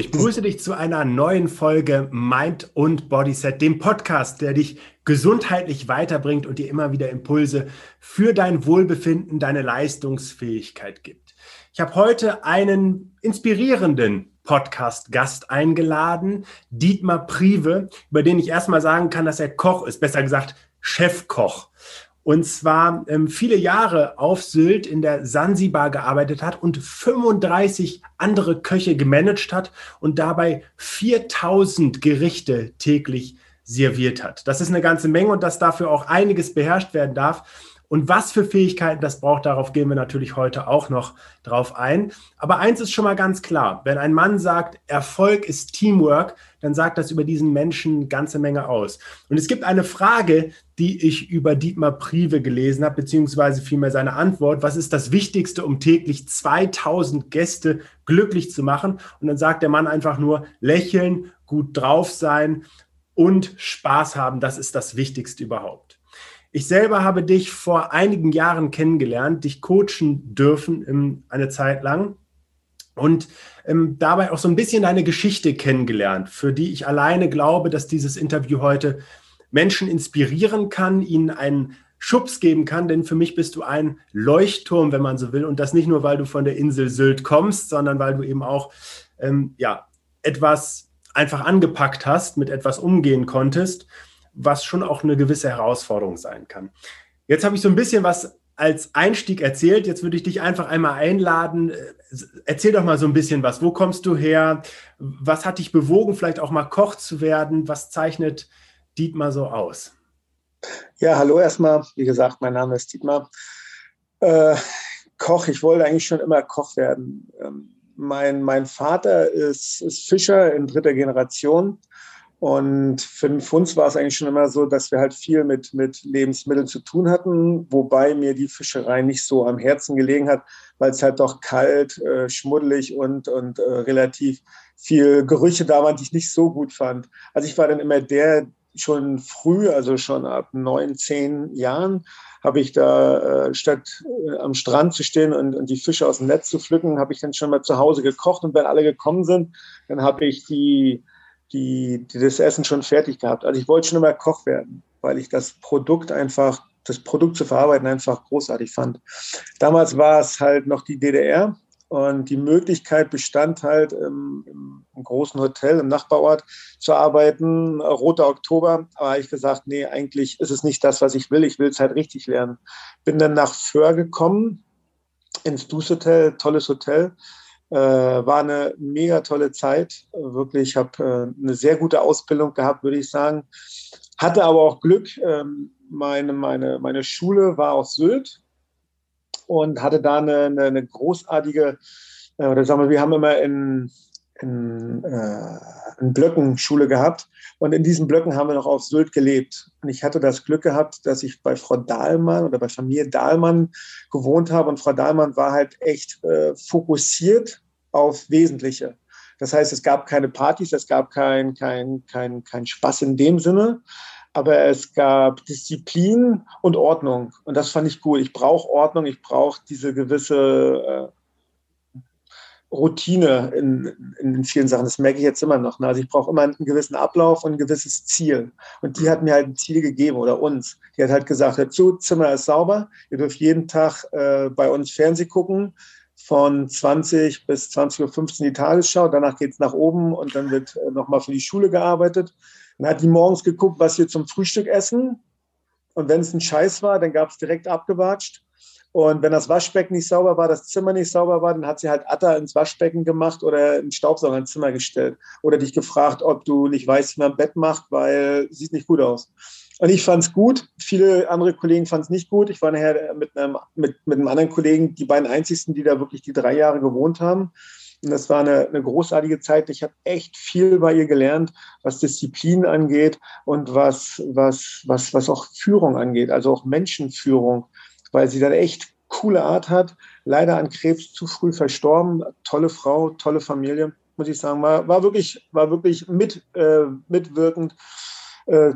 ich begrüße dich zu einer neuen Folge Mind und Bodyset, dem Podcast, der dich gesundheitlich weiterbringt und dir immer wieder Impulse für dein Wohlbefinden, deine Leistungsfähigkeit gibt. Ich habe heute einen inspirierenden Podcast-Gast eingeladen, Dietmar Prive, über den ich erstmal sagen kann, dass er Koch ist, besser gesagt Chefkoch und zwar ähm, viele Jahre auf Sylt in der Sansibar gearbeitet hat und 35 andere Köche gemanagt hat und dabei 4000 Gerichte täglich serviert hat. Das ist eine ganze Menge und dass dafür auch einiges beherrscht werden darf. Und was für Fähigkeiten das braucht, darauf gehen wir natürlich heute auch noch drauf ein. Aber eins ist schon mal ganz klar. Wenn ein Mann sagt, Erfolg ist Teamwork, dann sagt das über diesen Menschen eine ganze Menge aus. Und es gibt eine Frage, die ich über Dietmar Prive gelesen habe, beziehungsweise vielmehr seine Antwort. Was ist das Wichtigste, um täglich 2000 Gäste glücklich zu machen? Und dann sagt der Mann einfach nur lächeln, gut drauf sein und Spaß haben. Das ist das Wichtigste überhaupt. Ich selber habe dich vor einigen Jahren kennengelernt, dich coachen dürfen ähm, eine Zeit lang. Und ähm, dabei auch so ein bisschen deine Geschichte kennengelernt, für die ich alleine glaube, dass dieses Interview heute Menschen inspirieren kann, ihnen einen Schubs geben kann, denn für mich bist du ein Leuchtturm, wenn man so will, und das nicht nur, weil du von der Insel Sylt kommst, sondern weil du eben auch ähm, ja etwas einfach angepackt hast, mit etwas umgehen konntest was schon auch eine gewisse Herausforderung sein kann. Jetzt habe ich so ein bisschen was als Einstieg erzählt. Jetzt würde ich dich einfach einmal einladen. Erzähl doch mal so ein bisschen was. Wo kommst du her? Was hat dich bewogen, vielleicht auch mal Koch zu werden? Was zeichnet Dietmar so aus? Ja, hallo erstmal. Wie gesagt, mein Name ist Dietmar. Äh, Koch, ich wollte eigentlich schon immer Koch werden. Ähm, mein, mein Vater ist, ist Fischer in dritter Generation und für, für uns war es eigentlich schon immer so, dass wir halt viel mit, mit Lebensmitteln zu tun hatten, wobei mir die Fischerei nicht so am Herzen gelegen hat, weil es halt doch kalt, äh, schmuddelig und, und äh, relativ viel Gerüche da waren, die ich nicht so gut fand. Also ich war dann immer der, schon früh, also schon ab neun, zehn Jahren, habe ich da, äh, statt äh, am Strand zu stehen und, und, die Fische aus dem Netz zu pflücken, habe ich dann schon mal zu Hause gekocht. Und wenn alle gekommen sind, dann habe ich die die, die das Essen schon fertig gehabt. Also ich wollte schon immer Koch werden, weil ich das Produkt einfach, das Produkt zu verarbeiten einfach großartig fand. Damals war es halt noch die DDR und die Möglichkeit bestand halt im, im großen Hotel im Nachbarort zu arbeiten, Roter Oktober. Aber ich gesagt, nee, eigentlich ist es nicht das, was ich will. Ich will es halt richtig lernen. Bin dann nach Föhr gekommen, ins Dus Hotel, tolles Hotel äh, war eine mega tolle Zeit. Wirklich, ich habe äh, eine sehr gute Ausbildung gehabt, würde ich sagen. Hatte aber auch Glück. Ähm, meine, meine, meine Schule war aus Sylt und hatte da eine, eine, eine großartige, äh, oder sagen wir, wir haben immer in, in, äh, in Blöcken Schule gehabt. Und in diesen Blöcken haben wir noch auf Sylt gelebt. Und ich hatte das Glück gehabt, dass ich bei Frau Dahlmann oder bei Familie Dahlmann gewohnt habe. Und Frau Dahlmann war halt echt äh, fokussiert auf Wesentliche. Das heißt, es gab keine Partys, es gab kein, kein, kein, kein Spaß in dem Sinne, aber es gab Disziplin und Ordnung. Und das fand ich cool. Ich brauche Ordnung, ich brauche diese gewisse äh, Routine in, in vielen Sachen. Das merke ich jetzt immer noch. Ne? Also ich brauche immer einen gewissen Ablauf und ein gewisses Ziel. Und die hat mir halt ein Ziel gegeben oder uns. Die hat halt gesagt, dazu, Zimmer ist sauber, ihr dürft jeden Tag äh, bei uns Fernsehen gucken, von 20 bis 20.15 Uhr die Tagesschau, danach geht es nach oben und dann wird äh, nochmal für die Schule gearbeitet. Dann hat die morgens geguckt, was wir zum Frühstück essen. Und wenn es ein Scheiß war, dann gab es direkt abgewatscht. Und wenn das Waschbecken nicht sauber war, das Zimmer nicht sauber war, dann hat sie halt Atta ins Waschbecken gemacht oder einen Staubsauger ins Zimmer gestellt. Oder dich gefragt, ob du nicht weißt, wie man Bett macht, weil sieht nicht gut aus. Und ich fand es gut. Viele andere Kollegen fanden es nicht gut. Ich war nachher mit einem, mit, mit einem anderen Kollegen die beiden einzigsten, die da wirklich die drei Jahre gewohnt haben. Und das war eine, eine großartige Zeit. Ich habe echt viel bei ihr gelernt, was Disziplin angeht und was, was, was, was auch Führung angeht, also auch Menschenführung weil sie dann echt coole Art hat. Leider an Krebs zu früh verstorben. Tolle Frau, tolle Familie, muss ich sagen. War, war wirklich, war wirklich mit, äh, mitwirkend äh,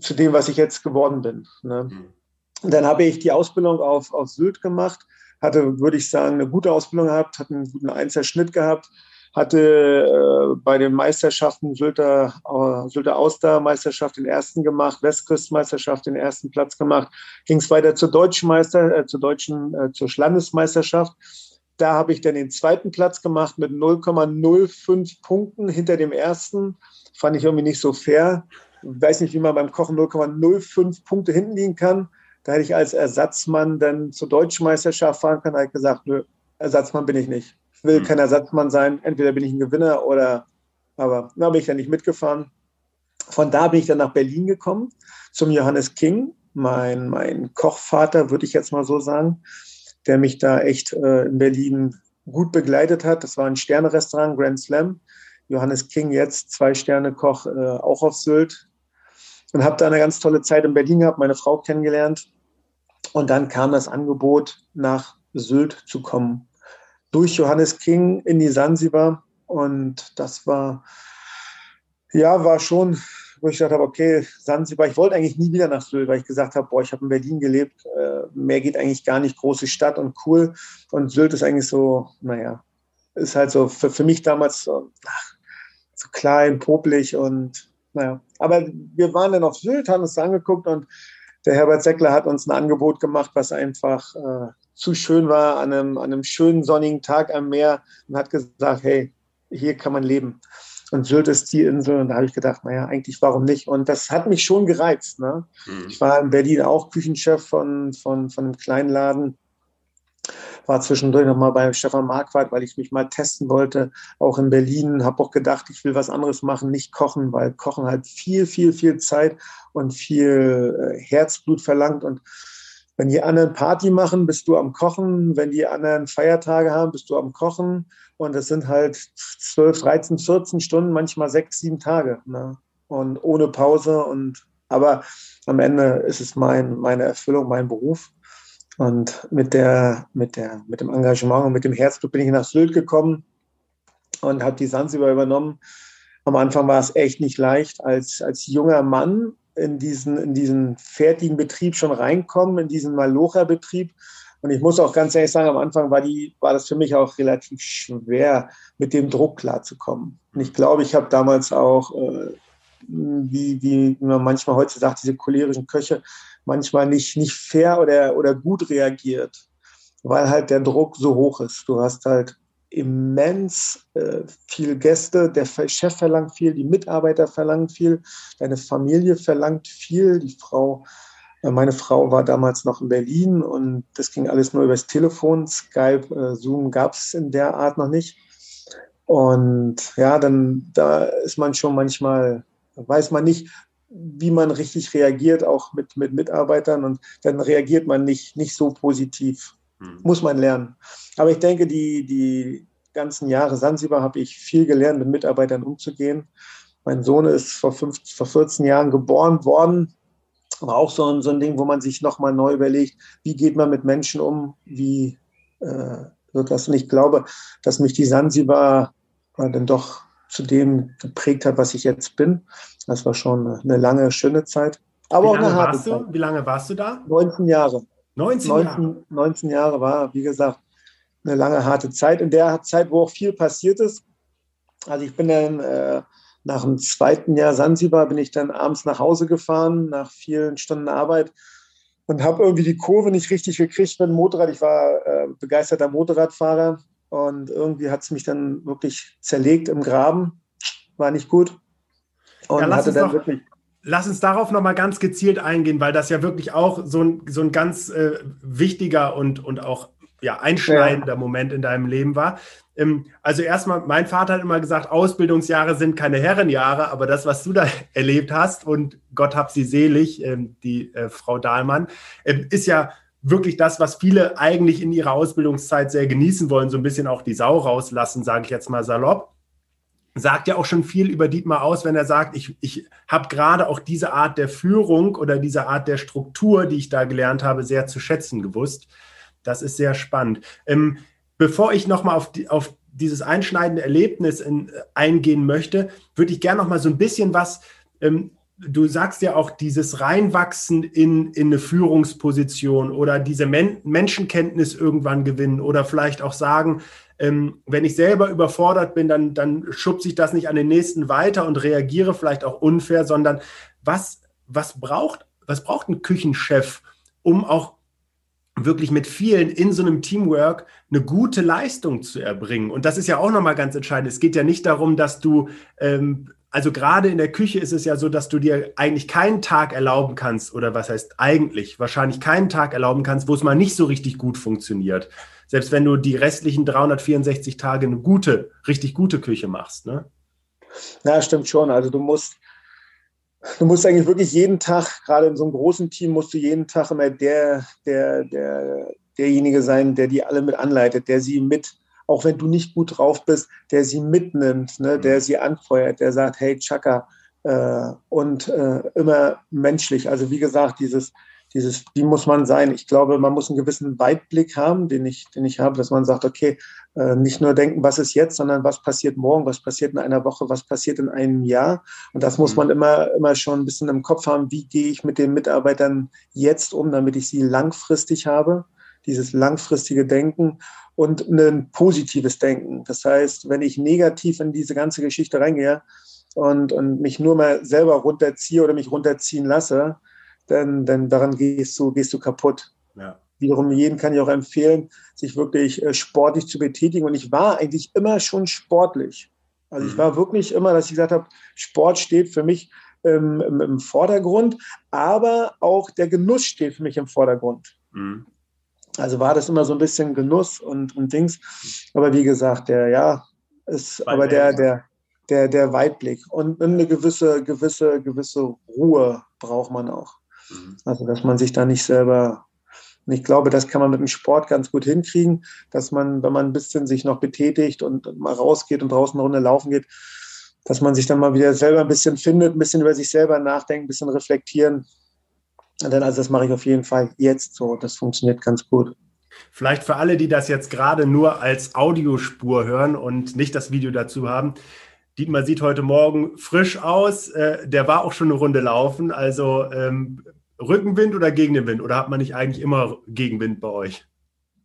zu dem, was ich jetzt geworden bin. Ne? Mhm. Dann habe ich die Ausbildung auf, auf Sylt gemacht, hatte, würde ich sagen, eine gute Ausbildung gehabt, hatte einen guten Einzelschnitt gehabt, hatte äh, bei den Meisterschaften Sylter, äh, Sylter Auster-Meisterschaft den ersten gemacht, Westküstenmeisterschaft den ersten Platz gemacht, ging es weiter zur deutschen Meister, äh, zur deutschen, äh, zur Landesmeisterschaft. Da habe ich dann den zweiten Platz gemacht mit 0,05 Punkten hinter dem ersten. Fand ich irgendwie nicht so fair. Ich weiß nicht, wie man beim Kochen 0,05 Punkte hinten liegen kann. Da hätte ich als Ersatzmann dann zur deutschen Meisterschaft fahren können. Da habe ich gesagt, nö, Ersatzmann bin ich nicht. Will mhm. kein Ersatzmann sein. Entweder bin ich ein Gewinner oder, aber da bin ich dann nicht mitgefahren. Von da bin ich dann nach Berlin gekommen zum Johannes King, mein, mein Kochvater, würde ich jetzt mal so sagen, der mich da echt äh, in Berlin gut begleitet hat. Das war ein Sterne-Restaurant, Grand Slam. Johannes King jetzt, zwei Sterne Koch, äh, auch auf Sylt. Und habe da eine ganz tolle Zeit in Berlin gehabt, meine Frau kennengelernt. Und dann kam das Angebot, nach Sylt zu kommen. Durch Johannes King in die Sansibar. Und das war, ja, war schon, wo ich gesagt habe, okay, Sansibar, ich wollte eigentlich nie wieder nach Sylt, weil ich gesagt habe, boah, ich habe in Berlin gelebt, äh, mehr geht eigentlich gar nicht, große Stadt und cool. Und Sylt ist eigentlich so, naja, ist halt so für, für mich damals so, ach, so klein, popelig und naja. Aber wir waren dann auf Sylt, haben uns angeguckt und der Herbert Seckler hat uns ein Angebot gemacht, was einfach äh, zu schön war an einem, an einem schönen sonnigen Tag am Meer und hat gesagt, hey, hier kann man leben. Und Sylt ist die Insel und da habe ich gedacht, naja, eigentlich warum nicht? Und das hat mich schon gereizt. Ne? Mhm. Ich war in Berlin auch Küchenchef von, von, von einem kleinen Laden war zwischendurch nochmal bei Stefan Marquardt, weil ich mich mal testen wollte, auch in Berlin. Habe auch gedacht, ich will was anderes machen, nicht kochen, weil Kochen halt viel, viel, viel Zeit und viel äh, Herzblut verlangt. Und wenn die anderen Party machen, bist du am Kochen. Wenn die anderen Feiertage haben, bist du am Kochen. Und es sind halt 12, 13, 14 Stunden, manchmal sechs, sieben Tage. Ne? Und ohne Pause. Und aber am Ende ist es mein, meine Erfüllung, mein Beruf. Und mit, der, mit, der, mit dem Engagement und mit dem Herzblut bin ich nach Sylt gekommen und habe die Sansibar übernommen. Am Anfang war es echt nicht leicht, als, als junger Mann in diesen, in diesen fertigen Betrieb schon reinkommen, in diesen Malocha-Betrieb. Und ich muss auch ganz ehrlich sagen, am Anfang war, die, war das für mich auch relativ schwer, mit dem Druck klarzukommen. Und ich glaube, ich habe damals auch, äh, wie, wie man manchmal heute sagt, diese cholerischen Köche, manchmal nicht, nicht fair oder, oder gut reagiert, weil halt der Druck so hoch ist. Du hast halt immens äh, viel Gäste, der Chef verlangt viel, die Mitarbeiter verlangen viel, deine Familie verlangt viel, die Frau, äh, meine Frau war damals noch in Berlin und das ging alles nur übers Telefon, Skype, äh, Zoom gab es in der Art noch nicht. Und ja, dann da ist man schon manchmal, weiß man nicht, wie man richtig reagiert, auch mit, mit Mitarbeitern. Und dann reagiert man nicht, nicht so positiv. Mhm. Muss man lernen. Aber ich denke, die, die ganzen Jahre Sansibar habe ich viel gelernt, mit Mitarbeitern umzugehen. Mein Sohn ist vor, fünf, vor 14 Jahren geboren worden. War auch so ein, so ein Ding, wo man sich nochmal neu überlegt, wie geht man mit Menschen um, wie äh, wird das. Und ich glaube, dass mich die Sansibar äh, dann doch zu dem geprägt hat, was ich jetzt bin. Das war schon eine lange, schöne Zeit. Aber auch eine harte Zeit. Wie lange warst du da? 19 Jahre. 19 Jahre? 19 Jahre war, wie gesagt, eine lange, harte Zeit. In der Zeit, wo auch viel passiert ist. Also ich bin dann äh, nach dem zweiten Jahr Sansibar, bin ich dann abends nach Hause gefahren, nach vielen Stunden Arbeit und habe irgendwie die Kurve nicht richtig gekriegt mit dem Motorrad. Ich war äh, begeisterter Motorradfahrer und irgendwie hat es mich dann wirklich zerlegt im Graben. War nicht gut. Und ja, hatte dann doch, wirklich. Lass uns darauf nochmal ganz gezielt eingehen, weil das ja wirklich auch so ein, so ein ganz äh, wichtiger und, und auch ja, einschneidender ja. Moment in deinem Leben war. Ähm, also erstmal, mein Vater hat immer gesagt, Ausbildungsjahre sind keine Herrenjahre, aber das, was du da erlebt hast, und Gott hab sie selig, ähm, die äh, Frau Dahlmann, äh, ist ja wirklich das, was viele eigentlich in ihrer Ausbildungszeit sehr genießen wollen, so ein bisschen auch die Sau rauslassen, sage ich jetzt mal salopp sagt ja auch schon viel über Dietmar aus, wenn er sagt, ich, ich habe gerade auch diese Art der Führung oder diese Art der Struktur, die ich da gelernt habe, sehr zu schätzen gewusst. Das ist sehr spannend. Ähm, bevor ich nochmal auf, die, auf dieses einschneidende Erlebnis in, eingehen möchte, würde ich gerne nochmal so ein bisschen was ähm, du sagst ja auch, dieses Reinwachsen in, in eine Führungsposition oder diese Men Menschenkenntnis irgendwann gewinnen oder vielleicht auch sagen, ähm, wenn ich selber überfordert bin, dann, dann schubse ich das nicht an den nächsten weiter und reagiere vielleicht auch unfair, sondern was, was, braucht, was braucht ein Küchenchef, um auch wirklich mit vielen in so einem Teamwork eine gute Leistung zu erbringen. Und das ist ja auch nochmal ganz entscheidend. Es geht ja nicht darum, dass du ähm, also gerade in der Küche ist es ja so, dass du dir eigentlich keinen Tag erlauben kannst, oder was heißt eigentlich, wahrscheinlich keinen Tag erlauben kannst, wo es mal nicht so richtig gut funktioniert. Selbst wenn du die restlichen 364 Tage eine gute, richtig gute Küche machst. Ne? Ja, stimmt schon. Also du musst, du musst eigentlich wirklich jeden Tag, gerade in so einem großen Team, musst du jeden Tag immer der, der, der, derjenige sein, der die alle mit anleitet, der sie mit auch wenn du nicht gut drauf bist, der sie mitnimmt, ne, der mhm. sie anfeuert, der sagt, hey Chaka, äh, und äh, immer menschlich. Also wie gesagt, dieses, dieses, wie muss man sein? Ich glaube, man muss einen gewissen Weitblick haben, den ich, den ich habe, dass man sagt, okay, äh, nicht nur denken, was ist jetzt, sondern was passiert morgen, was passiert in einer Woche, was passiert in einem Jahr. Und das muss mhm. man immer, immer schon ein bisschen im Kopf haben, wie gehe ich mit den Mitarbeitern jetzt um, damit ich sie langfristig habe, dieses langfristige Denken und ein positives Denken. Das heißt, wenn ich negativ in diese ganze Geschichte reingehe und, und mich nur mal selber runterziehe oder mich runterziehen lasse, dann, dann daran gehst du, gehst du kaputt. Ja. Wiederum jeden kann ich auch empfehlen, sich wirklich äh, sportlich zu betätigen. Und ich war eigentlich immer schon sportlich. Also ich mhm. war wirklich immer, dass ich gesagt habe, Sport steht für mich ähm, im, im, Vordergrund, aber auch der Genuss steht für mich im Vordergrund. Mhm. Also war das immer so ein bisschen Genuss und, und Dings. Aber wie gesagt, der, ja, ist aber der, der, der, der Weitblick und eine gewisse, gewisse, gewisse Ruhe braucht man auch. Mhm. Also, dass man sich da nicht selber, und ich glaube, das kann man mit dem Sport ganz gut hinkriegen, dass man, wenn man ein bisschen sich noch betätigt und mal rausgeht und draußen eine Runde laufen geht, dass man sich dann mal wieder selber ein bisschen findet, ein bisschen über sich selber nachdenkt, ein bisschen reflektieren dann also das mache ich auf jeden Fall jetzt so. Das funktioniert ganz gut. Vielleicht für alle, die das jetzt gerade nur als Audiospur hören und nicht das Video dazu haben. Dietmar sieht heute Morgen frisch aus. Äh, der war auch schon eine Runde laufen. Also ähm, Rückenwind oder gegen den Wind? Oder hat man nicht eigentlich immer Gegenwind bei euch?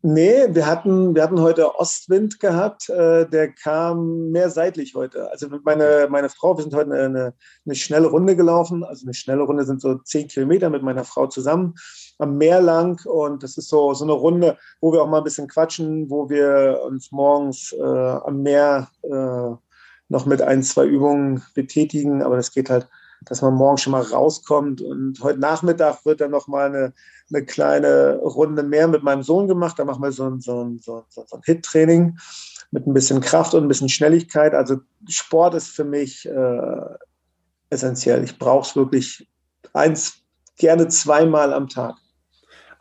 Nee, wir hatten, wir hatten heute Ostwind gehabt, äh, der kam mehr seitlich heute. Also meine, meine Frau, wir sind heute eine, eine schnelle Runde gelaufen. Also eine schnelle Runde sind so zehn Kilometer mit meiner Frau zusammen am Meer lang. Und das ist so, so eine Runde, wo wir auch mal ein bisschen quatschen, wo wir uns morgens äh, am Meer äh, noch mit ein, zwei Übungen betätigen. Aber das geht halt dass man morgen schon mal rauskommt. Und heute Nachmittag wird dann noch mal eine, eine kleine Runde mehr mit meinem Sohn gemacht. Da machen wir so ein, so ein, so ein, so ein Hit-Training mit ein bisschen Kraft und ein bisschen Schnelligkeit. Also Sport ist für mich äh, essentiell. Ich brauche es wirklich eins, gerne zweimal am Tag.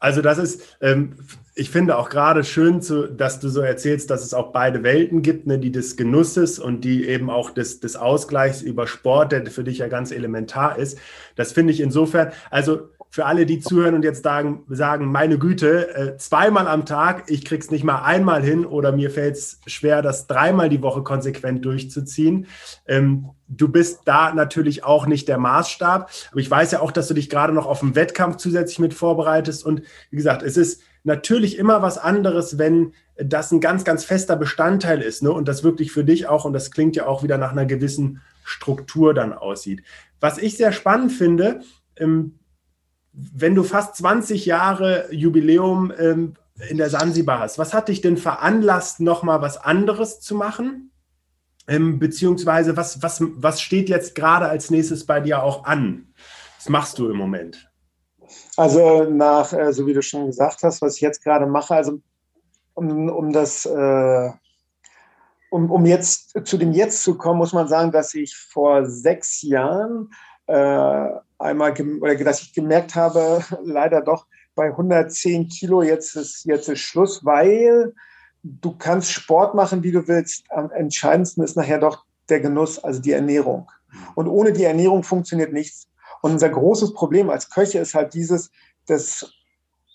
Also das ist, ähm, ich finde auch gerade schön, zu, dass du so erzählst, dass es auch beide Welten gibt, ne, die des Genusses und die eben auch des, des Ausgleichs über Sport, der für dich ja ganz elementar ist. Das finde ich insofern, also für alle, die zuhören und jetzt sagen, sagen meine Güte, äh, zweimal am Tag, ich krieg's nicht mal einmal hin oder mir fällt es schwer, das dreimal die Woche konsequent durchzuziehen. Ähm, du bist da natürlich auch nicht der Maßstab, aber ich weiß ja auch, dass du dich gerade noch auf den Wettkampf zusätzlich mit vorbereitest und wie gesagt, es ist natürlich immer was anderes, wenn das ein ganz, ganz fester Bestandteil ist ne? und das wirklich für dich auch, und das klingt ja auch wieder nach einer gewissen Struktur dann aussieht. Was ich sehr spannend finde, ähm, wenn du fast 20 Jahre Jubiläum ähm, in der Sansibar hast, was hat dich denn veranlasst, nochmal was anderes zu machen? Ähm, beziehungsweise was, was, was steht jetzt gerade als nächstes bei dir auch an? Was machst du im Moment? Also nach, äh, so wie du schon gesagt hast, was ich jetzt gerade mache, also um, um das, äh, um, um jetzt zu dem Jetzt zu kommen, muss man sagen, dass ich vor sechs Jahren äh, einmal, oder dass ich gemerkt habe, leider doch bei 110 Kilo, jetzt ist, jetzt ist Schluss, weil du kannst Sport machen, wie du willst. Am entscheidendsten ist nachher doch der Genuss, also die Ernährung. Und ohne die Ernährung funktioniert nichts. Und unser großes Problem als Köche ist halt dieses, dass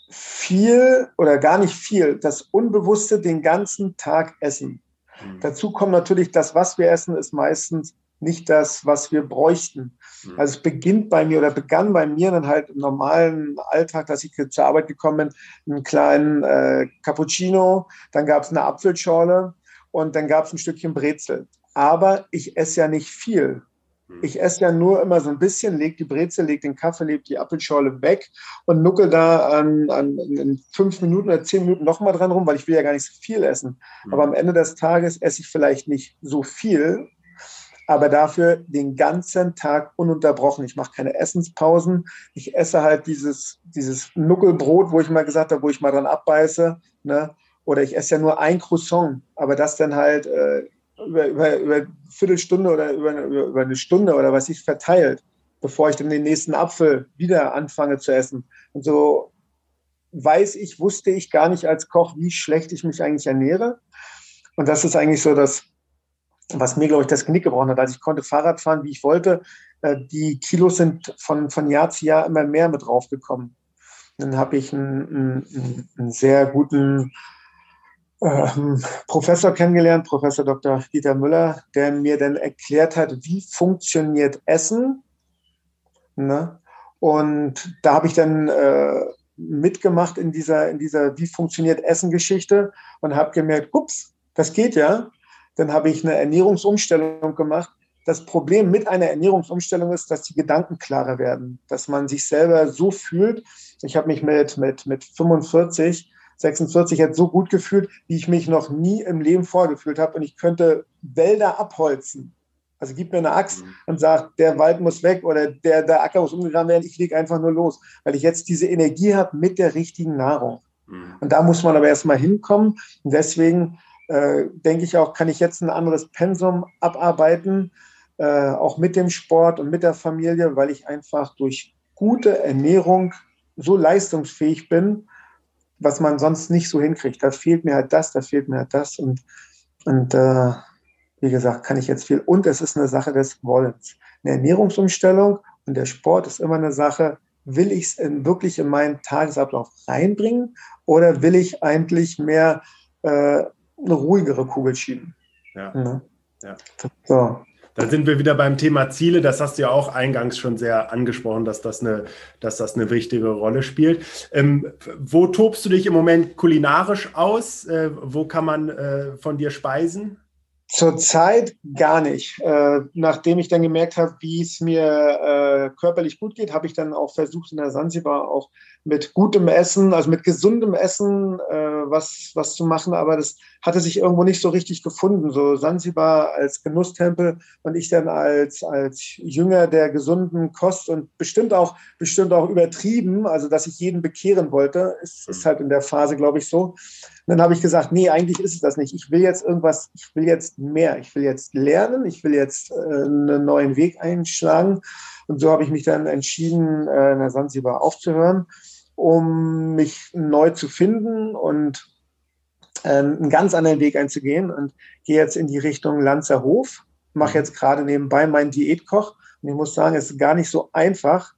viel oder gar nicht viel, das Unbewusste den ganzen Tag essen. Mhm. Dazu kommt natürlich, das, was wir essen, ist meistens nicht das, was wir bräuchten. Mhm. Also es beginnt bei mir oder begann bei mir dann halt im normalen Alltag, dass ich zur Arbeit gekommen bin, einen kleinen äh, Cappuccino, dann gab es eine Apfelschorle und dann gab es ein Stückchen Brezel. Aber ich esse ja nicht viel. Mhm. Ich esse ja nur immer so ein bisschen, leg die Brezel, leg den Kaffee, leg die Apfelschorle weg und nuckel da an, an in fünf Minuten oder zehn Minuten nochmal dran rum, weil ich will ja gar nicht so viel essen. Aber am Ende des Tages esse ich vielleicht nicht so viel, aber dafür den ganzen Tag ununterbrochen. Ich mache keine Essenspausen. Ich esse halt dieses, dieses Nuckelbrot, wo ich mal gesagt habe, wo ich mal dran abbeiße. Ne? Oder ich esse ja nur ein Croissant, aber das dann halt äh, über, über, über eine Viertelstunde oder über, über, über eine Stunde oder was ich verteilt, bevor ich dann den nächsten Apfel wieder anfange zu essen. Und so weiß ich, wusste ich gar nicht als Koch, wie schlecht ich mich eigentlich ernähre. Und das ist eigentlich so das, was mir, glaube ich, das Knick gebrochen hat. Also ich konnte Fahrrad fahren, wie ich wollte. Äh, die Kilos sind von, von Jahr zu Jahr immer mehr mit draufgekommen. Dann habe ich einen, einen, einen sehr guten ähm, Professor kennengelernt, Professor Dr. Dieter Müller, der mir dann erklärt hat, wie funktioniert Essen. Ne? Und da habe ich dann äh, mitgemacht in dieser, in dieser Wie funktioniert Essen-Geschichte und habe gemerkt, ups, das geht ja. Dann habe ich eine Ernährungsumstellung gemacht. Das Problem mit einer Ernährungsumstellung ist, dass die Gedanken klarer werden, dass man sich selber so fühlt. Ich habe mich mit, mit, mit 45 46 jetzt so gut gefühlt, wie ich mich noch nie im Leben vorgefühlt habe. Und ich könnte Wälder abholzen. Also gib mir eine Axt mhm. und sag, der Wald muss weg oder der, der Acker muss umgegraben werden. Ich lege einfach nur los, weil ich jetzt diese Energie habe mit der richtigen Nahrung. Mhm. Und da muss man aber erstmal hinkommen. Und deswegen äh, denke ich auch, kann ich jetzt ein anderes Pensum abarbeiten, äh, auch mit dem Sport und mit der Familie, weil ich einfach durch gute Ernährung so leistungsfähig bin was man sonst nicht so hinkriegt. Da fehlt mir halt das, da fehlt mir halt das. Und, und äh, wie gesagt, kann ich jetzt viel. Und es ist eine Sache des Wollens. Eine Ernährungsumstellung und der Sport ist immer eine Sache, will ich es wirklich in meinen Tagesablauf reinbringen oder will ich eigentlich mehr äh, eine ruhigere Kugel schieben? Ja. Ne? ja. So. Da sind wir wieder beim Thema Ziele. Das hast du ja auch eingangs schon sehr angesprochen, dass das eine, dass das eine wichtige Rolle spielt. Ähm, wo tobst du dich im Moment kulinarisch aus? Äh, wo kann man äh, von dir speisen? Zurzeit gar nicht. Äh, nachdem ich dann gemerkt habe, wie es mir äh, körperlich gut geht, habe ich dann auch versucht, in der Sansibar auch mit gutem Essen, also mit gesundem Essen äh, was, was zu machen. Aber das hatte sich irgendwo nicht so richtig gefunden. So Sansibar als Genusstempel und ich dann als, als Jünger der gesunden Kost und bestimmt auch, bestimmt auch übertrieben, also dass ich jeden bekehren wollte, ist, ist halt in der Phase, glaube ich, so dann habe ich gesagt, nee, eigentlich ist es das nicht. Ich will jetzt irgendwas, ich will jetzt mehr. Ich will jetzt lernen, ich will jetzt äh, einen neuen Weg einschlagen. Und so habe ich mich dann entschieden, äh, in der Sansibar aufzuhören, um mich neu zu finden und äh, einen ganz anderen Weg einzugehen und gehe jetzt in die Richtung Lanzerhof, mache jetzt gerade nebenbei meinen Diätkoch. Und ich muss sagen, es ist gar nicht so einfach,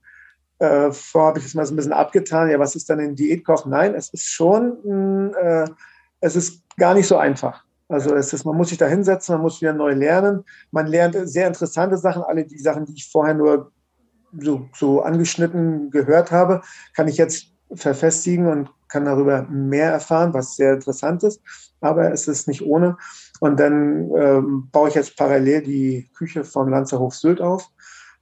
äh, vorher habe ich es mal so ein bisschen abgetan. Ja, was ist dann ein Diätkoch? Nein, es ist schon, äh, es ist gar nicht so einfach. Also es ist, man muss sich da hinsetzen, man muss wieder neu lernen. Man lernt sehr interessante Sachen. Alle die Sachen, die ich vorher nur so, so angeschnitten gehört habe, kann ich jetzt verfestigen und kann darüber mehr erfahren, was sehr interessant ist. Aber es ist nicht ohne. Und dann ähm, baue ich jetzt parallel die Küche vom Lanzerhof Sylt auf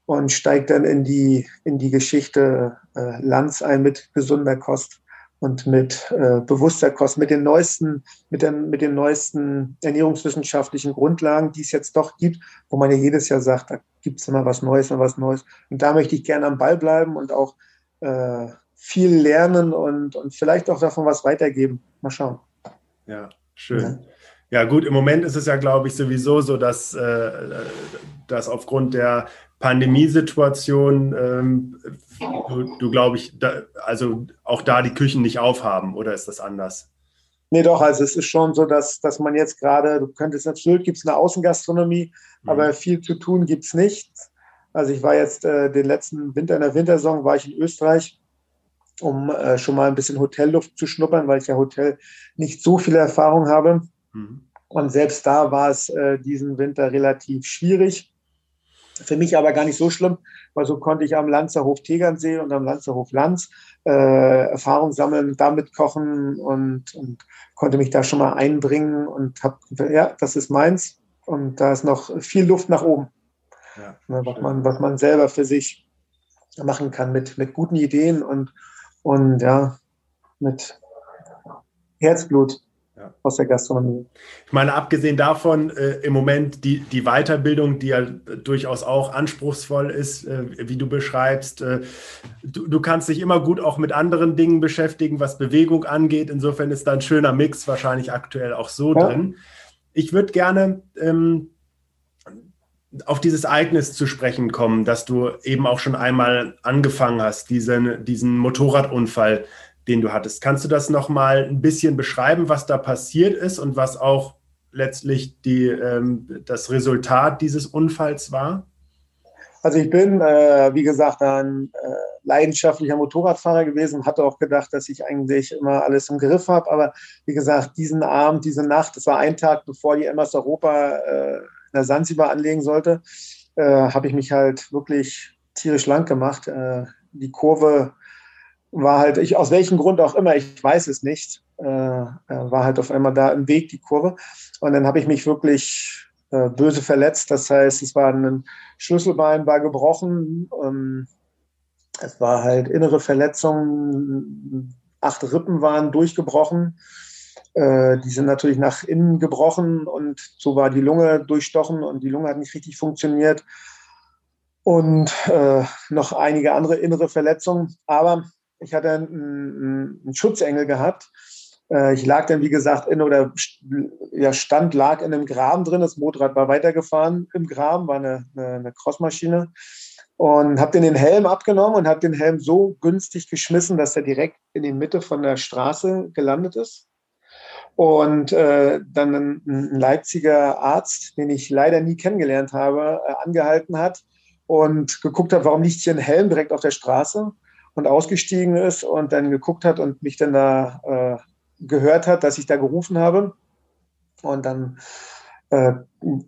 und steigt dann in die, in die Geschichte äh, Lanz ein mit gesunder Kost und mit äh, bewusster Kost, mit den neuesten, mit, den, mit den neuesten ernährungswissenschaftlichen Grundlagen, die es jetzt doch gibt, wo man ja jedes Jahr sagt, da gibt es immer was Neues und was Neues. Und da möchte ich gerne am Ball bleiben und auch äh, viel lernen und, und vielleicht auch davon was weitergeben. Mal schauen. Ja, schön. Ja. Ja, gut, im Moment ist es ja, glaube ich, sowieso so, dass, äh, dass aufgrund der Pandemiesituation ähm, du, du glaube ich, da, also auch da die Küchen nicht aufhaben oder ist das anders? Nee, doch, also es ist schon so, dass, dass man jetzt gerade, du könntest Sylt gibt es eine Außengastronomie, mhm. aber viel zu tun gibt es nicht. Also ich war jetzt äh, den letzten Winter in der Wintersaison, war ich in Österreich, um äh, schon mal ein bisschen Hotelluft zu schnuppern, weil ich ja Hotel nicht so viel Erfahrung habe. Mhm. Und selbst da war es äh, diesen Winter relativ schwierig Für mich aber gar nicht so schlimm, weil so konnte ich am Lanzerhof Tegernsee und am Lanzerhof Lanz äh, Erfahrung sammeln, damit kochen und, und konnte mich da schon mal einbringen und habe, ja, das ist meins und da ist noch viel Luft nach oben, ja, ne, was, man, was man selber für sich machen kann mit, mit guten Ideen und, und ja, mit Herzblut ja. aus der Gastronomie. Ich meine, abgesehen davon, äh, im Moment die, die Weiterbildung, die ja durchaus auch anspruchsvoll ist, äh, wie du beschreibst. Äh, du, du, kannst dich immer gut auch mit anderen Dingen beschäftigen, was Bewegung angeht. Insofern ist da ein schöner Mix wahrscheinlich aktuell auch so ja. drin. Ich würde gerne ähm, auf dieses Ereignis zu sprechen kommen, dass du eben auch schon einmal angefangen hast, diesen, diesen Motorradunfall den du hattest. Kannst du das nochmal ein bisschen beschreiben, was da passiert ist und was auch letztlich die, ähm, das Resultat dieses Unfalls war? Also ich bin, äh, wie gesagt, ein äh, leidenschaftlicher Motorradfahrer gewesen hatte auch gedacht, dass ich eigentlich immer alles im Griff habe. Aber wie gesagt, diesen Abend, diese Nacht, das war ein Tag, bevor die MS Europa äh, in der Sansibar anlegen sollte, äh, habe ich mich halt wirklich tierisch lang gemacht. Äh, die Kurve war halt, ich, aus welchem Grund auch immer, ich weiß es nicht, äh, äh, war halt auf einmal da im Weg, die Kurve. Und dann habe ich mich wirklich äh, böse verletzt. Das heißt, es war ein Schlüsselbein, war gebrochen. Ähm, es war halt innere Verletzungen. Acht Rippen waren durchgebrochen. Äh, die sind natürlich nach innen gebrochen und so war die Lunge durchstochen und die Lunge hat nicht richtig funktioniert. Und äh, noch einige andere innere Verletzungen. Aber ich hatte einen, einen Schutzengel gehabt. Äh, ich lag dann, wie gesagt, in oder ja, stand, lag in einem Graben drin. Das Motorrad war weitergefahren im Graben, war eine, eine, eine Crossmaschine. Und habe den Helm abgenommen und habe den Helm so günstig geschmissen, dass er direkt in die Mitte von der Straße gelandet ist. Und äh, dann ein, ein, Leipziger Arzt, den ich leider nie kennengelernt habe, äh, angehalten hat und geguckt hat, warum liegt hier ein Helm direkt auf der Straße und ausgestiegen ist und dann geguckt hat und mich dann da äh, gehört hat, dass ich da gerufen habe. Und dann äh,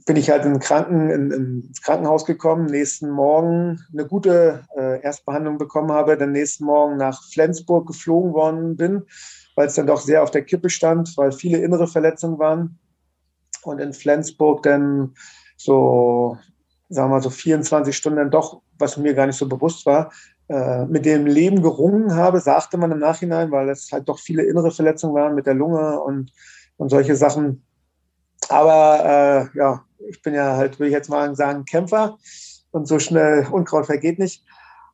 bin ich halt in Kranken, in, ins Krankenhaus gekommen, nächsten Morgen eine gute äh, Erstbehandlung bekommen habe, dann nächsten Morgen nach Flensburg geflogen worden bin, weil es dann doch sehr auf der Kippe stand, weil viele innere Verletzungen waren. Und in Flensburg dann so, sagen wir mal, so 24 Stunden dann doch, was mir gar nicht so bewusst war, mit dem Leben gerungen habe, sagte man im Nachhinein, weil es halt doch viele innere Verletzungen waren mit der Lunge und, und solche Sachen. Aber äh, ja, ich bin ja halt, will ich jetzt mal sagen, Kämpfer und so schnell Unkraut vergeht nicht.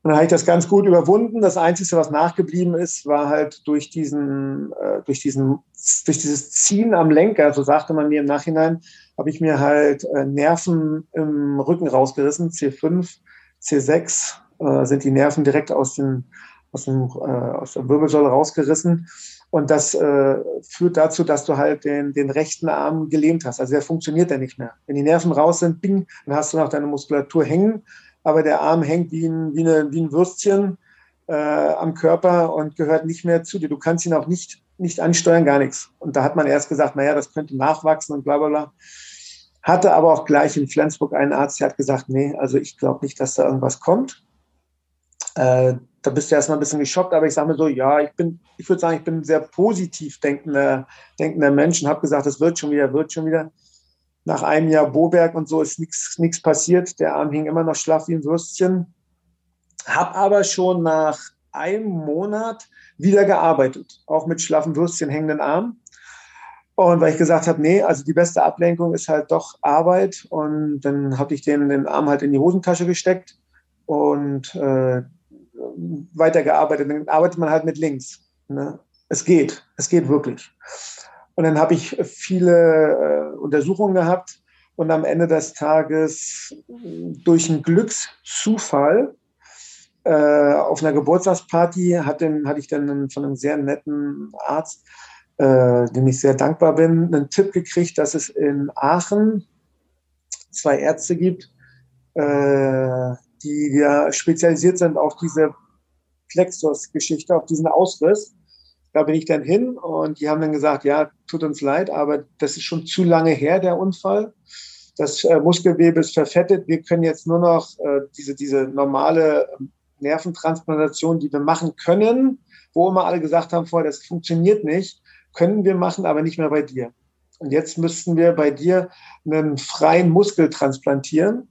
Und dann habe ich das ganz gut überwunden. Das Einzige, was nachgeblieben ist, war halt durch diesen, äh, durch diesen, durch dieses Ziehen am Lenker, so sagte man mir im Nachhinein, habe ich mir halt äh, Nerven im Rücken rausgerissen, C5, C6 äh, sind die Nerven direkt aus, den, aus, dem, äh, aus der Wirbelsäule rausgerissen. Und das äh, führt dazu, dass du halt den, den rechten Arm gelähmt hast. Also der funktioniert ja nicht mehr. Wenn die Nerven raus sind, bing, dann hast du noch deine Muskulatur hängen, aber der Arm hängt wie ein, wie eine, wie ein Würstchen äh, am Körper und gehört nicht mehr zu dir. Du kannst ihn auch nicht, nicht ansteuern, gar nichts. Und da hat man erst gesagt, naja, das könnte nachwachsen und bla bla bla. Hatte aber auch gleich in Flensburg einen Arzt, der hat gesagt, nee, also ich glaube nicht, dass da irgendwas kommt. Äh, da bist du erstmal ein bisschen geschockt, aber ich sage mir so, ja, ich bin, ich würde sagen, ich bin ein sehr positiv denkender, denkender Mensch und habe gesagt, es wird schon wieder, wird schon wieder. Nach einem Jahr Boberg und so ist nichts passiert. Der Arm hing immer noch schlaff wie ein Würstchen. Hab aber schon nach einem Monat wieder gearbeitet, auch mit schlaffen Würstchen hängenden Arm. Und weil ich gesagt habe, nee, also die beste Ablenkung ist halt doch Arbeit. Und dann habe ich den, den Arm halt in die Hosentasche gesteckt und äh, weitergearbeitet. Dann arbeitet man halt mit links. Ne? Es geht, es geht wirklich. Und dann habe ich viele äh, Untersuchungen gehabt und am Ende des Tages durch einen Glückszufall äh, auf einer Geburtstagsparty hatte, hatte ich dann von einem sehr netten Arzt, äh, dem ich sehr dankbar bin, einen Tipp gekriegt, dass es in Aachen zwei Ärzte gibt, äh, die ja spezialisiert sind auf diese Plexus-Geschichte, auf diesen Ausriss. Da bin ich dann hin und die haben dann gesagt, ja, tut uns leid, aber das ist schon zu lange her, der Unfall. das äh, Muskelgewebe ist verfettet. Wir können jetzt nur noch äh, diese, diese normale ähm, Nerventransplantation, die wir machen können, wo immer alle gesagt haben vorher, das funktioniert nicht, können wir machen, aber nicht mehr bei dir. Und jetzt müssten wir bei dir einen freien Muskel transplantieren.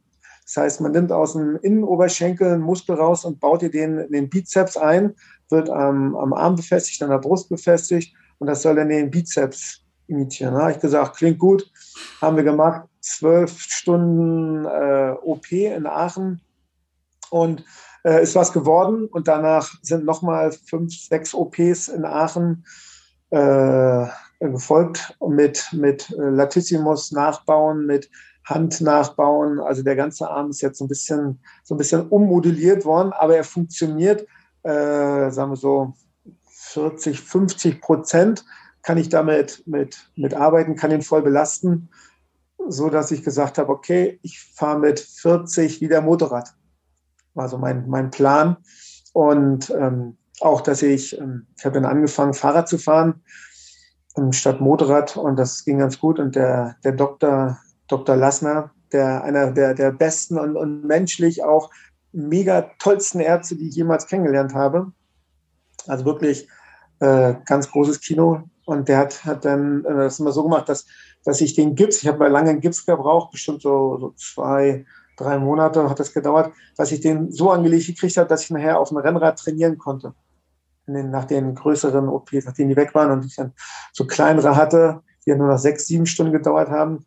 Das heißt, man nimmt aus dem Innenoberschenkel einen Muskel raus und baut dir den den Bizeps ein, wird am, am Arm befestigt, an der Brust befestigt und das soll dann den Bizeps imitieren. Da habe ich gesagt, klingt gut, haben wir gemacht. Zwölf Stunden äh, OP in Aachen und äh, ist was geworden. Und danach sind nochmal fünf, sechs OPs in Aachen äh, gefolgt mit, mit äh, Latissimus nachbauen, mit Hand nachbauen. Also der ganze Arm ist jetzt so ein bisschen, so ein bisschen ummodelliert worden, aber er funktioniert, äh, sagen wir so, 40, 50 Prozent kann ich damit mit, mit arbeiten, kann ihn voll belasten, so dass ich gesagt habe, okay, ich fahre mit 40 wieder Motorrad. War so mein, mein Plan. Und ähm, auch, dass ich, ähm, ich habe dann angefangen, Fahrrad zu fahren ähm, statt Motorrad und das ging ganz gut. Und der, der Doktor, Dr. Lassner, der einer der, der besten und, und menschlich auch mega tollsten Ärzte, die ich jemals kennengelernt habe. Also wirklich äh, ganz großes Kino. Und der hat, hat dann äh, das immer so gemacht, dass, dass ich den Gips, ich habe lange einen Gips gebraucht, bestimmt so, so zwei, drei Monate hat das gedauert, dass ich den so angelegt gekriegt habe, dass ich nachher auf dem Rennrad trainieren konnte. Den, nach den größeren OPs, nachdem die weg waren und ich dann so kleinere hatte, die ja nur noch sechs, sieben Stunden gedauert haben,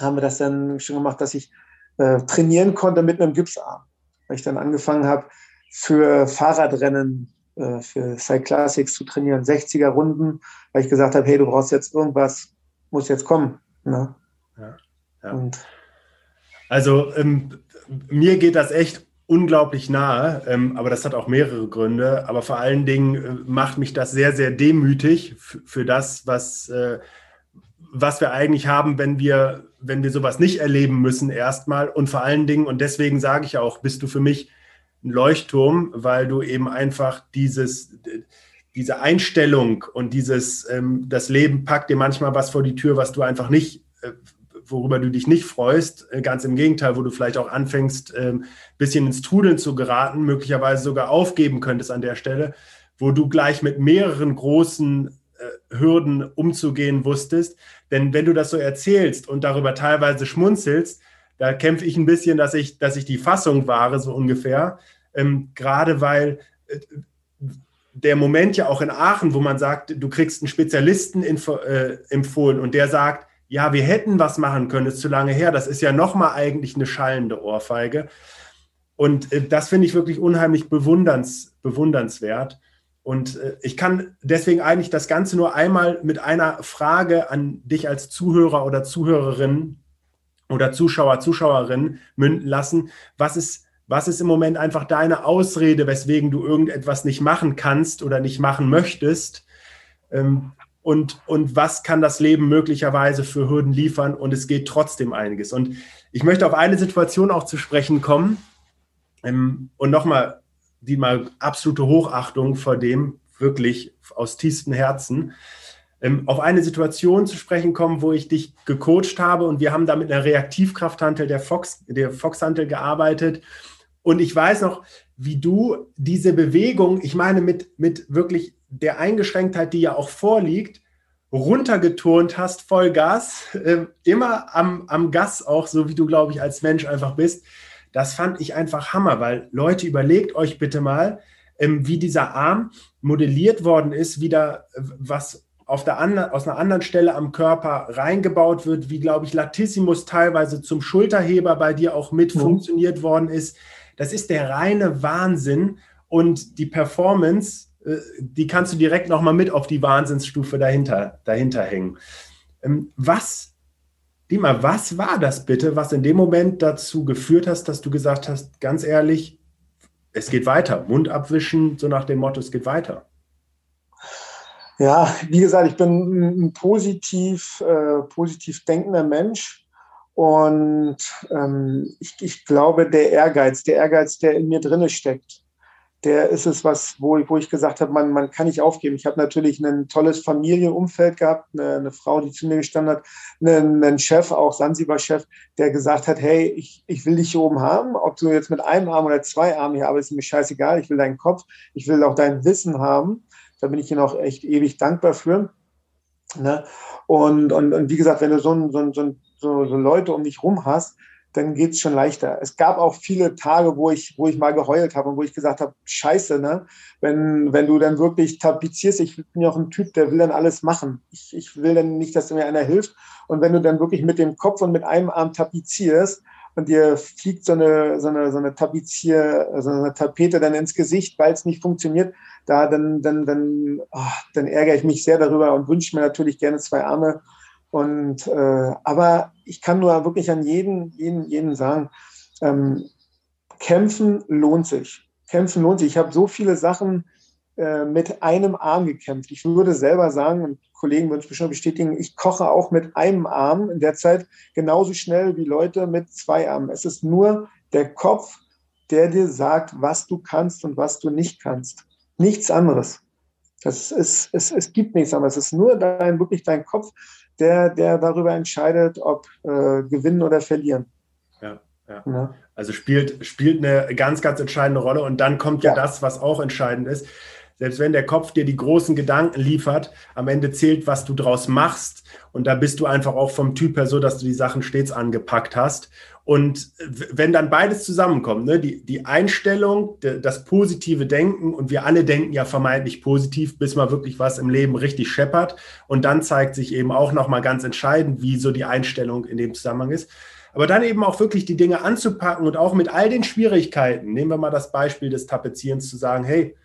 haben wir das dann schon gemacht, dass ich äh, trainieren konnte mit einem Gipsarm. Weil ich dann angefangen habe, für Fahrradrennen, äh, für Cyclassics zu trainieren, 60er Runden, weil ich gesagt habe, hey, du brauchst jetzt irgendwas, muss jetzt kommen. Ne? Ja, ja. Also ähm, mir geht das echt unglaublich nahe, ähm, aber das hat auch mehrere Gründe. Aber vor allen Dingen äh, macht mich das sehr, sehr demütig für das, was, äh, was wir eigentlich haben, wenn wir, wenn wir sowas nicht erleben müssen erstmal. Und vor allen Dingen, und deswegen sage ich auch, bist du für mich ein Leuchtturm, weil du eben einfach dieses, diese Einstellung und dieses, ähm, das Leben packt dir manchmal was vor die Tür, was du einfach nicht äh, worüber du dich nicht freust. Äh, ganz im Gegenteil, wo du vielleicht auch anfängst, ein ähm, bisschen ins Trudeln zu geraten, möglicherweise sogar aufgeben könntest an der Stelle, wo du gleich mit mehreren großen äh, Hürden umzugehen wusstest. Denn wenn du das so erzählst und darüber teilweise schmunzelst, da kämpfe ich ein bisschen, dass ich, dass ich die Fassung wahre, so ungefähr. Ähm, gerade weil äh, der Moment ja auch in Aachen, wo man sagt, du kriegst einen Spezialisten äh, empfohlen und der sagt, ja, wir hätten was machen können, ist zu lange her. Das ist ja nochmal eigentlich eine schallende Ohrfeige. Und äh, das finde ich wirklich unheimlich bewunderns, bewundernswert. Und äh, ich kann deswegen eigentlich das Ganze nur einmal mit einer Frage an dich als Zuhörer oder Zuhörerin oder Zuschauer, Zuschauerin münden lassen. Was ist, was ist im Moment einfach deine Ausrede, weswegen du irgendetwas nicht machen kannst oder nicht machen möchtest? Ähm, und, und was kann das Leben möglicherweise für Hürden liefern und es geht trotzdem einiges. Und ich möchte auf eine Situation auch zu sprechen kommen ähm, und nochmal die mal absolute Hochachtung vor dem, wirklich aus tiefstem Herzen, ähm, auf eine Situation zu sprechen kommen, wo ich dich gecoacht habe und wir haben da mit einer Reaktivkrafthantel der Fox, der Foxhantel gearbeitet. Und ich weiß noch, wie du diese Bewegung, ich meine mit, mit wirklich der Eingeschränktheit, die ja auch vorliegt, runtergeturnt hast, Vollgas, äh, immer am, am Gas auch, so wie du, glaube ich, als Mensch einfach bist. Das fand ich einfach Hammer, weil Leute, überlegt euch bitte mal, ähm, wie dieser Arm modelliert worden ist, wieder was auf der andre, aus einer anderen Stelle am Körper reingebaut wird, wie, glaube ich, Latissimus teilweise zum Schulterheber bei dir auch mit mhm. funktioniert worden ist. Das ist der reine Wahnsinn und die Performance äh, die kannst du direkt nochmal mit auf die Wahnsinnsstufe dahinter, dahinter hängen. Ähm, was, Dima, was war das bitte, was in dem Moment dazu geführt hast, dass du gesagt hast, ganz ehrlich, es geht weiter, Mund abwischen, so nach dem Motto, es geht weiter? Ja, wie gesagt, ich bin ein positiv, äh, positiv denkender Mensch. Und ähm, ich, ich glaube, der Ehrgeiz, der Ehrgeiz, der in mir drinne steckt, der ist es was, wo, wo ich gesagt habe, man, man kann nicht aufgeben. Ich habe natürlich ein tolles Familienumfeld gehabt, eine, eine, Frau, die zu mir gestanden hat, einen, einen Chef, auch Sansibar-Chef, der gesagt hat, hey, ich, ich will dich hier oben haben, ob du jetzt mit einem Arm oder zwei Armen hier arbeitest, ist mir scheißegal, ich will deinen Kopf, ich will auch dein Wissen haben. Da bin ich ihnen auch echt ewig dankbar für. Ne? Und, und, und wie gesagt, wenn du so, so, so, so, Leute um dich rum hast, dann geht es schon leichter. Es gab auch viele Tage, wo ich, wo ich mal geheult habe und wo ich gesagt habe, scheiße, ne? Wenn, wenn du dann wirklich tapizierst, ich bin ja auch ein Typ, der will dann alles machen. Ich, ich will dann nicht, dass mir einer hilft. Und wenn du dann wirklich mit dem Kopf und mit einem Arm tapizierst und dir fliegt so eine, so eine, so eine Tapizier, so eine Tapete dann ins Gesicht, weil es nicht funktioniert, da dann, dann, dann, oh, dann ärgere ich mich sehr darüber und wünsche mir natürlich gerne zwei Arme und äh, aber ich kann nur wirklich an jeden, jeden, jeden sagen, ähm, kämpfen lohnt sich. Kämpfen lohnt sich. Ich habe so viele Sachen äh, mit einem Arm gekämpft. Ich würde selber sagen, und Kollegen würden es bestimmt bestätigen, ich koche auch mit einem Arm in der Zeit genauso schnell wie Leute mit zwei Armen. Es ist nur der Kopf, der dir sagt, was du kannst und was du nicht kannst. Nichts anderes. Das ist, es, es gibt nichts anderes. Es ist nur dein, wirklich dein Kopf, der, der darüber entscheidet, ob äh, gewinnen oder verlieren. Ja, ja. ja. Also spielt, spielt eine ganz, ganz entscheidende Rolle. Und dann kommt ja, ja das, was auch entscheidend ist. Selbst wenn der Kopf dir die großen Gedanken liefert, am Ende zählt, was du draus machst. Und da bist du einfach auch vom Typ her so, dass du die Sachen stets angepackt hast. Und wenn dann beides zusammenkommt, ne, die, die Einstellung, das positive Denken und wir alle denken ja vermeintlich positiv, bis mal wirklich was im Leben richtig scheppert. Und dann zeigt sich eben auch nochmal ganz entscheidend, wie so die Einstellung in dem Zusammenhang ist. Aber dann eben auch wirklich die Dinge anzupacken und auch mit all den Schwierigkeiten, nehmen wir mal das Beispiel des Tapezierens, zu sagen, hey,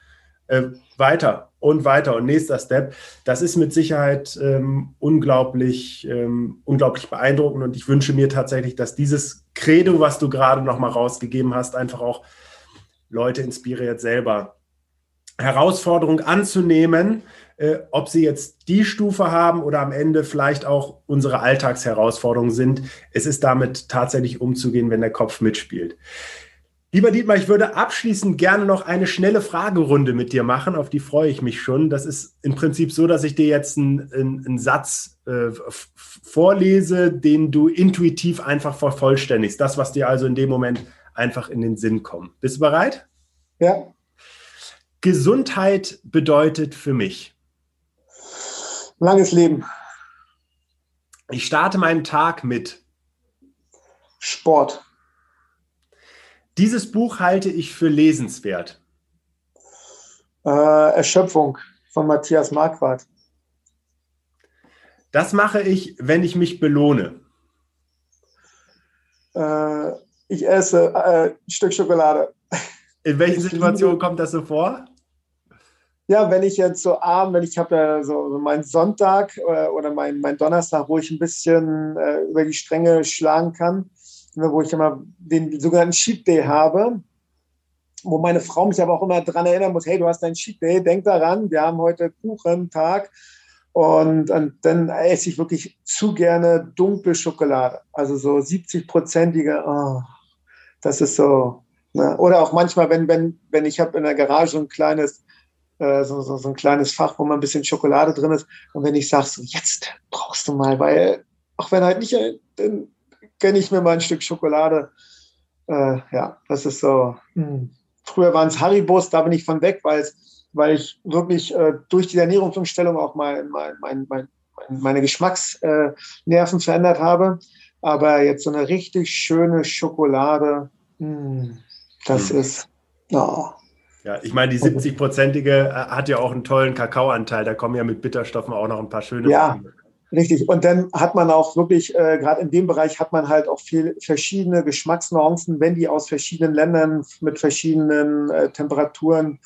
äh, weiter und weiter und nächster Step. Das ist mit Sicherheit ähm, unglaublich, ähm, unglaublich beeindruckend und ich wünsche mir tatsächlich, dass dieses Credo, was du gerade noch mal rausgegeben hast, einfach auch Leute inspiriert, selber Herausforderung anzunehmen, äh, ob sie jetzt die Stufe haben oder am Ende vielleicht auch unsere Alltagsherausforderungen sind. Es ist damit tatsächlich umzugehen, wenn der Kopf mitspielt. Lieber Dietmar, ich würde abschließend gerne noch eine schnelle Fragerunde mit dir machen, auf die freue ich mich schon. Das ist im Prinzip so, dass ich dir jetzt einen, einen, Satz äh, vorlese, den du intuitiv einfach vervollständigst. Das, was dir also in dem Moment einfach in den Sinn kommt. Bist du bereit? Ja. Gesundheit bedeutet für mich. Langes Leben. Ich starte meinen Tag mit Sport. Dieses Buch halte ich für lesenswert. Äh, Erschöpfung von Matthias Marquardt. Das mache ich, wenn ich mich belohne. Äh, ich esse äh, ein Stück Schokolade. In welchen Situationen kommt das so vor? Ja, wenn ich jetzt so abend, wenn ich habe ja so meinen Sonntag äh, oder meinen mein Donnerstag, wo ich ein bisschen äh, über die Stränge schlagen kann, wo ich immer den sogenannten Cheat Day habe, wo meine Frau mich aber auch immer daran erinnern muss, hey, du hast deinen Cheat Day, denk daran, wir haben heute Kuchentag und, und dann esse ich wirklich zu gerne dunkle Schokolade, also so 70-prozentige, oh, das ist so, ne? oder auch manchmal, wenn, wenn, wenn ich habe in der Garage so ein kleines, äh, so, so, so ein kleines Fach, wo mal ein bisschen Schokolade drin ist und wenn ich sage, so jetzt brauchst du mal, weil auch wenn halt nicht, dann gönne ich mir mal ein Stück Schokolade. Äh, ja, das ist so. Hm. Früher waren es Haribos, da bin ich von weg, weil weil ich wirklich äh, durch die Ernährungsumstellung auch mein, mein, mein, mein meine Geschmacksnerven äh, verändert habe. Aber jetzt so eine richtig schöne Schokolade, mh, hm, das mhm. ist. Oh. Ja, ich meine, die 70-prozentige äh, hat ja auch einen tollen Kakaoanteil. Da kommen ja mit Bitterstoffen auch noch ein paar schöne ja. Sachen. Richtig. Und dann hat man auch wirklich, äh, gerade in dem Bereich hat man halt auch viel verschiedene Geschmacksnuancen, wenn die aus verschiedenen Ländern mit verschiedenen äh, Temperaturen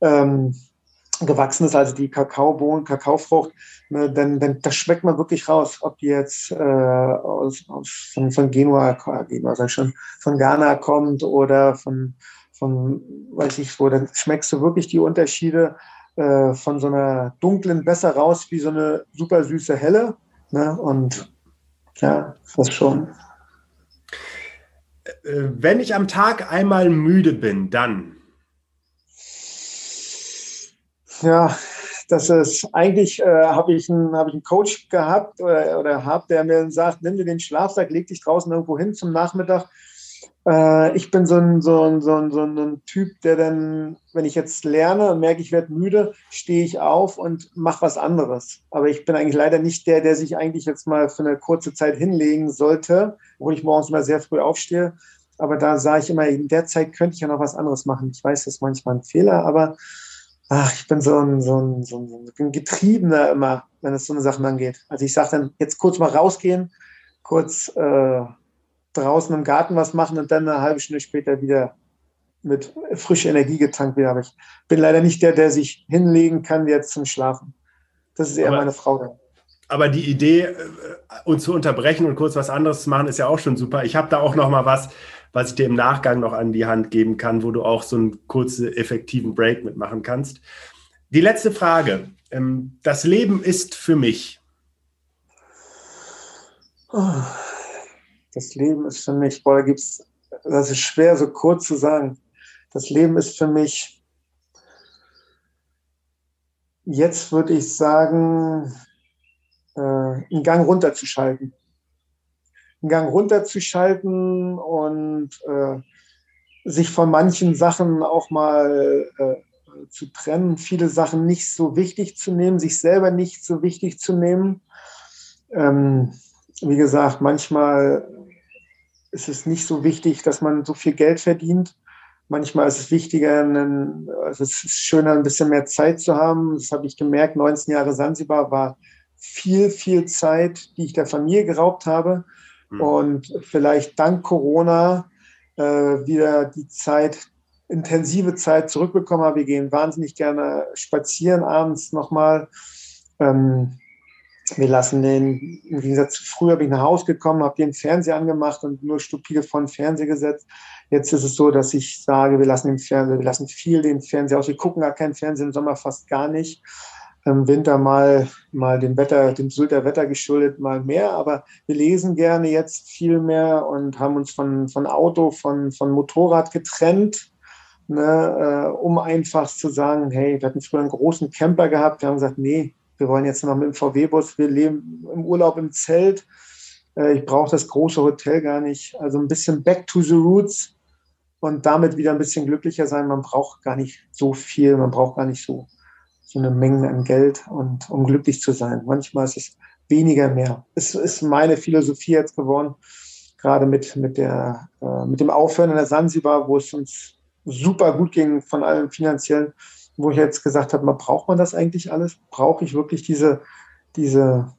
ähm, gewachsen ist, also die Kakaobohnen, Kakaofrucht, ne, dann, dann das schmeckt man wirklich raus, ob die jetzt äh, aus, aus, von, von Genua, Genua sag ich schon, von Ghana kommt oder von, von weiß ich wo, dann schmeckst du wirklich die Unterschiede äh, von so einer dunklen besser raus wie so eine super süße helle. Ne? Und ja, das schon. Äh, wenn ich am Tag einmal müde bin, dann? Ja, das ist eigentlich, äh, habe ich, einen, hab ich einen Coach gehabt oder, oder habe, der mir sagt, nimm dir den Schlafsack, leg dich draußen irgendwo hin zum Nachmittag. Äh, ich bin so ein, so, ein, so, ein, so ein Typ, der dann, wenn ich jetzt lerne und merke, ich werde müde, stehe ich auf und mache was anderes. Aber ich bin eigentlich leider nicht der, der sich eigentlich jetzt mal für eine kurze Zeit hinlegen sollte, obwohl ich morgens mal sehr früh aufstehe. Aber da sage ich immer, in der Zeit könnte ich ja noch was anderes machen. Ich weiß, das ist manchmal ein Fehler, aber ach, ich bin so ein, so ein, so ein Getriebener immer, wenn es so eine Sachen angeht. Also ich sage dann, jetzt kurz mal rausgehen, kurz äh, draußen im Garten was machen und dann eine halbe Stunde später wieder mit frischer Energie getankt wieder. Aber ich bin leider nicht der, der sich hinlegen kann jetzt zum Schlafen. Das ist eher aber, meine Frau. Aber die Idee, äh, uns zu unterbrechen und kurz was anderes zu machen, ist ja auch schon super. Ich habe da auch noch mal was, was ich dir im Nachgang noch an die Hand geben kann, wo du auch so einen kurzen, effektiven Break mitmachen kannst. Die letzte Frage. Ähm, das Leben ist für mich. Das Leben ist für mich, boah, da gibt's, das ist schwer so kurz zu sagen. Das Leben ist für mich, jetzt würde ich sagen, äh, einen Gang runterzuschalten einen Gang runterzuschalten und äh, sich von manchen Sachen auch mal äh, zu trennen, viele Sachen nicht so wichtig zu nehmen, sich selber nicht so wichtig zu nehmen. Ähm, wie gesagt, manchmal ist es nicht so wichtig, dass man so viel Geld verdient. Manchmal ist es wichtiger, einen, also es ist schöner, ein bisschen mehr Zeit zu haben. Das habe ich gemerkt. 19 Jahre Sansibar war viel, viel Zeit, die ich der Familie geraubt habe. Mhm. Und vielleicht dank Corona äh, wieder die Zeit, intensive Zeit zurückbekommen habe. Wir gehen wahnsinnig gerne spazieren abends nochmal. Ähm, wir lassen den, im Gegensatz zu früher bin ich nach Hause gekommen, habe den Fernseher angemacht und nur stupide vor den Fernseher gesetzt. Jetzt ist es so, dass ich sage, wir lassen den Fernseher, wir lassen viel den Fernseher aus. Wir gucken gar keinen Fernseher im Sommer fast gar nicht im Winter mal, mal dem Wetter, dem Sylter Wetter geschuldet, mal mehr. Aber wir lesen gerne jetzt viel mehr und haben uns von, von Auto, von, von Motorrad getrennt, ne, äh, um einfach zu sagen, hey, wir hatten früher einen großen Camper gehabt. Wir haben gesagt, nee, wir wollen jetzt noch mit dem VW-Bus, wir leben im Urlaub im Zelt. Äh, ich brauche das große Hotel gar nicht. Also ein bisschen back to the roots und damit wieder ein bisschen glücklicher sein. Man braucht gar nicht so viel, man braucht gar nicht so so eine Menge an Geld und um glücklich zu sein. Manchmal ist es weniger mehr. Es ist meine Philosophie jetzt geworden, gerade mit, mit, der, äh, mit dem Aufhören in der Sansibar, wo es uns super gut ging von allem finanziellen, wo ich jetzt gesagt habe, man braucht man das eigentlich alles? Brauche ich wirklich diese, diese,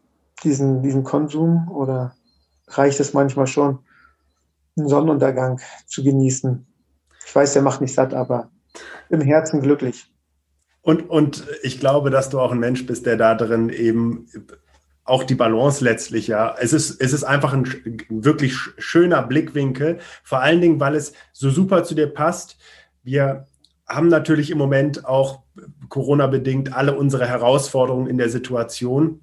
diesen, diesen Konsum oder reicht es manchmal schon, einen Sonnenuntergang zu genießen? Ich weiß, der macht nicht satt, aber im Herzen glücklich. Und, und ich glaube, dass du auch ein Mensch bist, der da drin eben auch die Balance letztlich, ja. Es ist, es ist einfach ein wirklich schöner Blickwinkel, vor allen Dingen, weil es so super zu dir passt. Wir haben natürlich im Moment auch Corona-bedingt alle unsere Herausforderungen in der Situation.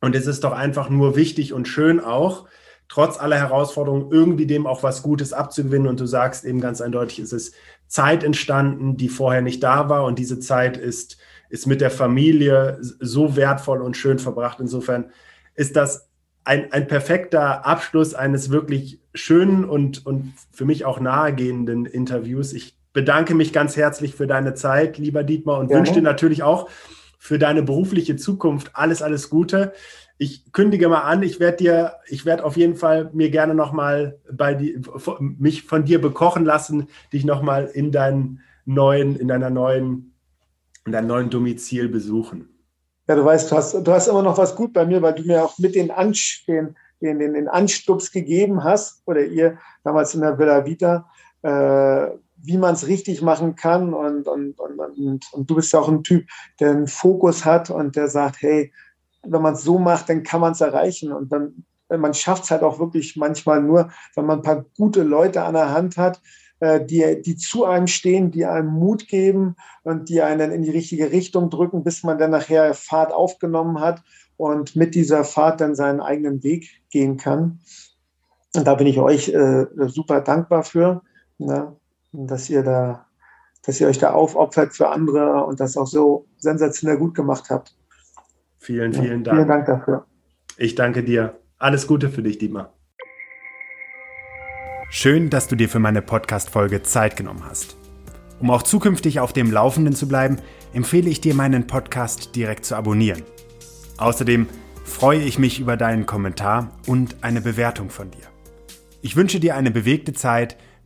Und es ist doch einfach nur wichtig und schön auch, trotz aller Herausforderungen irgendwie dem auch was Gutes abzugewinnen. Und du sagst eben ganz eindeutig, es ist Zeit entstanden, die vorher nicht da war. Und diese Zeit ist, ist mit der Familie so wertvoll und schön verbracht. Insofern ist das ein, ein perfekter Abschluss eines wirklich schönen und, und für mich auch nahegehenden Interviews. Ich bedanke mich ganz herzlich für deine Zeit, lieber Dietmar, und ja. wünsche dir natürlich auch für deine berufliche Zukunft alles, alles Gute ich kündige mal an, ich werde dir, ich werde auf jeden Fall mir gerne nochmal bei die, mich von dir bekochen lassen, dich nochmal in deinen neuen, in deiner neuen, in deinem neuen Domizil besuchen. Ja, du weißt, du hast, du hast immer noch was gut bei mir, weil du mir auch mit den, Ansch den, den, den, den Anstups gegeben hast, oder ihr damals in der Villa Vita, äh, wie man es richtig machen kann. Und, und, und, und, und du bist ja auch ein Typ, der einen Fokus hat und der sagt, hey, wenn man es so macht, dann kann man es erreichen. Und dann, man schafft es halt auch wirklich manchmal nur, wenn man ein paar gute Leute an der Hand hat, äh, die, die zu einem stehen, die einem Mut geben und die einen in die richtige Richtung drücken, bis man dann nachher Fahrt aufgenommen hat und mit dieser Fahrt dann seinen eigenen Weg gehen kann. Und da bin ich euch äh, super dankbar für, ne, dass ihr da dass ihr euch da aufopfert für andere und das auch so sensationell gut gemacht habt. Vielen, vielen Dank. Vielen Dank dafür. Ich danke dir. Alles Gute für dich, Dietmar. Schön, dass du dir für meine Podcast-Folge Zeit genommen hast. Um auch zukünftig auf dem Laufenden zu bleiben, empfehle ich dir, meinen Podcast direkt zu abonnieren. Außerdem freue ich mich über deinen Kommentar und eine Bewertung von dir. Ich wünsche dir eine bewegte Zeit.